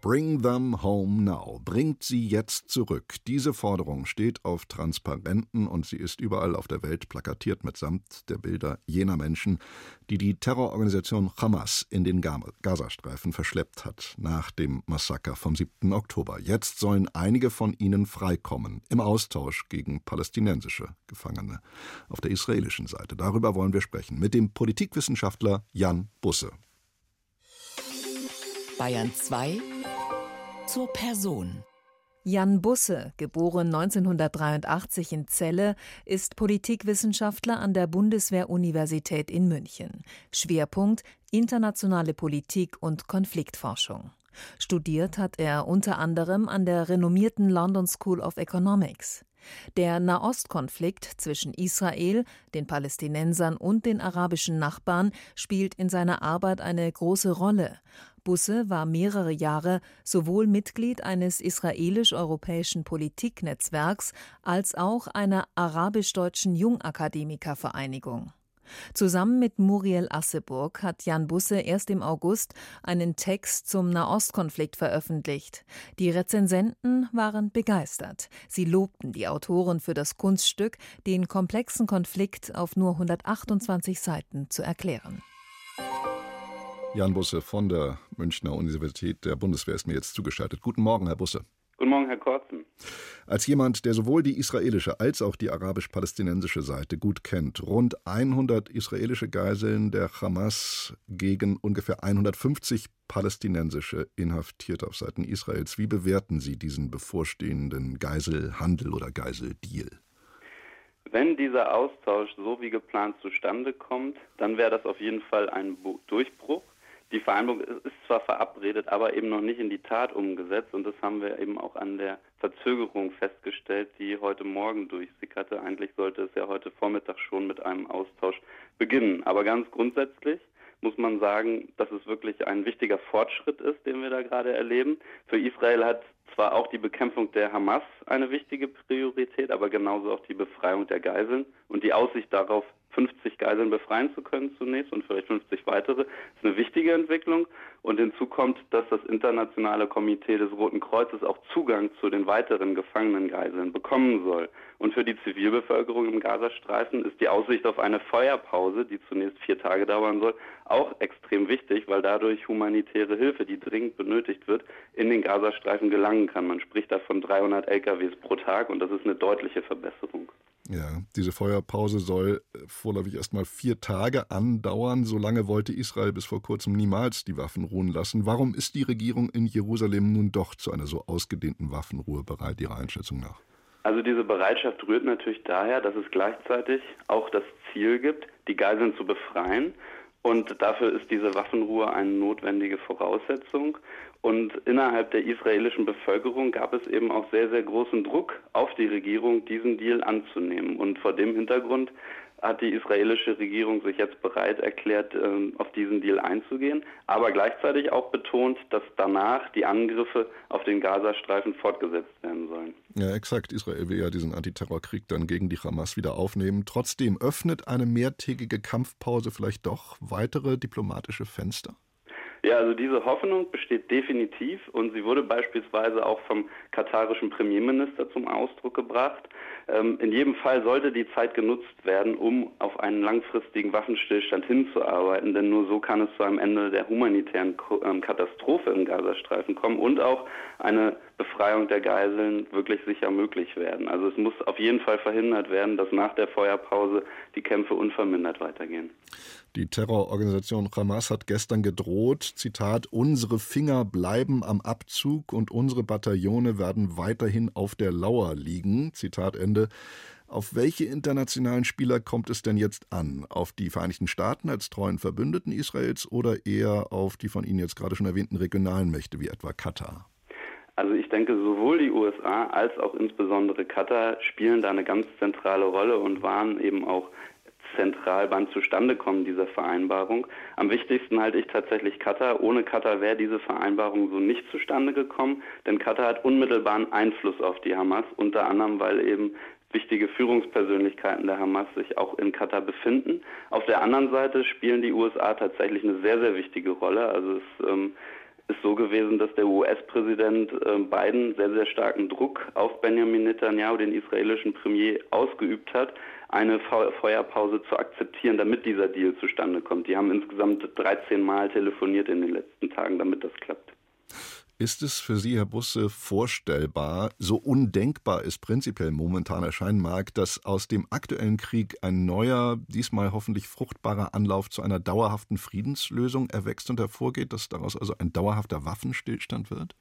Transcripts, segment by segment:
Bring them home now. Bringt sie jetzt zurück. Diese Forderung steht auf Transparenten und sie ist überall auf der Welt plakatiert mitsamt der Bilder jener Menschen, die die Terrororganisation Hamas in den Gazastreifen verschleppt hat nach dem Massaker vom 7. Oktober. Jetzt sollen einige von ihnen freikommen im Austausch gegen palästinensische Gefangene auf der israelischen Seite. Darüber wollen wir sprechen mit dem Politikwissenschaftler Jan Busse. Bayern 2 zur Person. Jan Busse, geboren 1983 in Celle, ist Politikwissenschaftler an der Bundeswehr-Universität in München. Schwerpunkt internationale Politik und Konfliktforschung. Studiert hat er unter anderem an der renommierten London School of Economics. Der Nahostkonflikt zwischen Israel, den Palästinensern und den arabischen Nachbarn spielt in seiner Arbeit eine große Rolle. Busse war mehrere Jahre sowohl Mitglied eines israelisch-europäischen Politiknetzwerks als auch einer arabisch-deutschen Jungakademikervereinigung. Zusammen mit Muriel Asseburg hat Jan Busse erst im August einen Text zum Nahostkonflikt veröffentlicht. Die Rezensenten waren begeistert. Sie lobten die Autoren für das Kunststück, den komplexen Konflikt auf nur 128 Seiten zu erklären. Jan Busse von der Münchner Universität der Bundeswehr ist mir jetzt zugeschaltet. Guten Morgen, Herr Busse. Guten Morgen, Herr Korzen. Als jemand, der sowohl die israelische als auch die arabisch-palästinensische Seite gut kennt, rund 100 israelische Geiseln der Hamas gegen ungefähr 150 palästinensische inhaftiert auf Seiten Israels. Wie bewerten Sie diesen bevorstehenden Geiselhandel oder Geiseldeal? Wenn dieser Austausch so wie geplant zustande kommt, dann wäre das auf jeden Fall ein Durchbruch. Die Vereinbarung ist zwar verabredet, aber eben noch nicht in die Tat umgesetzt und das haben wir eben auch an der Verzögerung festgestellt, die heute Morgen durchsickerte. Eigentlich sollte es ja heute Vormittag schon mit einem Austausch beginnen. Aber ganz grundsätzlich muss man sagen, dass es wirklich ein wichtiger Fortschritt ist, den wir da gerade erleben. Für Israel hat zwar auch die Bekämpfung der Hamas eine wichtige Priorität, aber genauso auch die Befreiung der Geiseln und die Aussicht darauf, 50 Geiseln befreien zu können zunächst und vielleicht 50 weitere, ist eine wichtige Entwicklung. Und hinzu kommt, dass das internationale Komitee des Roten Kreuzes auch Zugang zu den weiteren gefangenen Geiseln bekommen soll. Und für die Zivilbevölkerung im Gazastreifen ist die Aussicht auf eine Feuerpause, die zunächst vier Tage dauern soll, auch extrem wichtig, weil dadurch humanitäre Hilfe, die dringend benötigt wird, in den Gazastreifen gelangen kann. Man spricht da von 300 LKWs pro Tag und das ist eine deutliche Verbesserung. Ja, diese Feuerpause soll äh, vorläufig erstmal vier Tage andauern. So lange wollte Israel bis vor kurzem niemals die Waffen ruhen lassen. Warum ist die Regierung in Jerusalem nun doch zu einer so ausgedehnten Waffenruhe bereit, Ihrer Einschätzung nach? Also diese Bereitschaft rührt natürlich daher, dass es gleichzeitig auch das Ziel gibt, die Geiseln zu befreien. Und dafür ist diese Waffenruhe eine notwendige Voraussetzung. Und innerhalb der israelischen Bevölkerung gab es eben auch sehr, sehr großen Druck auf die Regierung, diesen Deal anzunehmen. Und vor dem Hintergrund hat die israelische Regierung sich jetzt bereit erklärt, ähm, auf diesen Deal einzugehen, aber gleichzeitig auch betont, dass danach die Angriffe auf den Gazastreifen fortgesetzt werden sollen. Ja, exakt. Israel will ja diesen Antiterrorkrieg dann gegen die Hamas wieder aufnehmen. Trotzdem öffnet eine mehrtägige Kampfpause vielleicht doch weitere diplomatische Fenster? Ja, also diese Hoffnung besteht definitiv und sie wurde beispielsweise auch vom katarischen Premierminister zum Ausdruck gebracht. Ähm, in jedem Fall sollte die Zeit genutzt werden, um auf einen langfristigen Waffenstillstand hinzuarbeiten, denn nur so kann es zu einem Ende der humanitären ähm, Katastrophe im Gazastreifen kommen und auch eine Befreiung der Geiseln wirklich sicher möglich werden. Also es muss auf jeden Fall verhindert werden, dass nach der Feuerpause die Kämpfe unvermindert weitergehen. Die Terrororganisation Hamas hat gestern gedroht, Zitat, unsere Finger bleiben am Abzug und unsere Bataillone werden weiterhin auf der Lauer liegen. Zitat Ende. Auf welche internationalen Spieler kommt es denn jetzt an? Auf die Vereinigten Staaten als treuen Verbündeten Israels oder eher auf die von Ihnen jetzt gerade schon erwähnten regionalen Mächte wie etwa Katar? Also ich denke, sowohl die USA als auch insbesondere Katar spielen da eine ganz zentrale Rolle und waren eben auch zentral beim Zustandekommen dieser Vereinbarung. Am wichtigsten halte ich tatsächlich Katar. Ohne Katar wäre diese Vereinbarung so nicht zustande gekommen, denn Katar hat unmittelbaren Einfluss auf die Hamas, unter anderem weil eben wichtige Führungspersönlichkeiten der Hamas sich auch in Katar befinden. Auf der anderen Seite spielen die USA tatsächlich eine sehr, sehr wichtige Rolle. Also es ähm, ist so gewesen, dass der US-Präsident äh, Biden sehr, sehr starken Druck auf Benjamin Netanyahu, den israelischen Premier, ausgeübt hat, eine Feuerpause zu akzeptieren, damit dieser Deal zustande kommt. Die haben insgesamt 13 Mal telefoniert in den letzten Tagen, damit das klappt. Ist es für Sie, Herr Busse, vorstellbar, so undenkbar es prinzipiell momentan erscheinen mag, dass aus dem aktuellen Krieg ein neuer, diesmal hoffentlich fruchtbarer Anlauf zu einer dauerhaften Friedenslösung erwächst und hervorgeht, dass daraus also ein dauerhafter Waffenstillstand wird?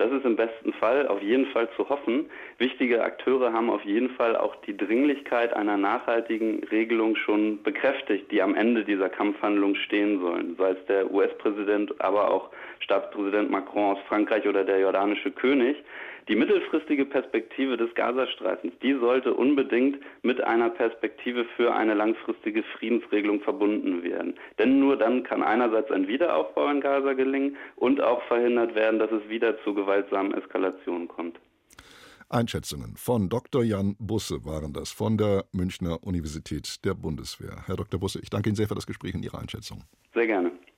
Das ist im besten Fall auf jeden Fall zu hoffen. Wichtige Akteure haben auf jeden Fall auch die Dringlichkeit einer nachhaltigen Regelung schon bekräftigt, die am Ende dieser Kampfhandlung stehen sollen. Sei es der US-Präsident, aber auch Staatspräsident Macron aus Frankreich oder der jordanische König. Die mittelfristige Perspektive des Gazastreifens, die sollte unbedingt mit einer Perspektive für eine langfristige Friedensregelung verbunden werden. Denn nur dann kann einerseits ein Wiederaufbau in Gaza gelingen und auch verhindert werden, dass es wieder zu gewaltsamen Eskalationen kommt. Einschätzungen von Dr. Jan Busse waren das von der Münchner Universität der Bundeswehr. Herr Dr. Busse, ich danke Ihnen sehr für das Gespräch und Ihre Einschätzung. Sehr gerne.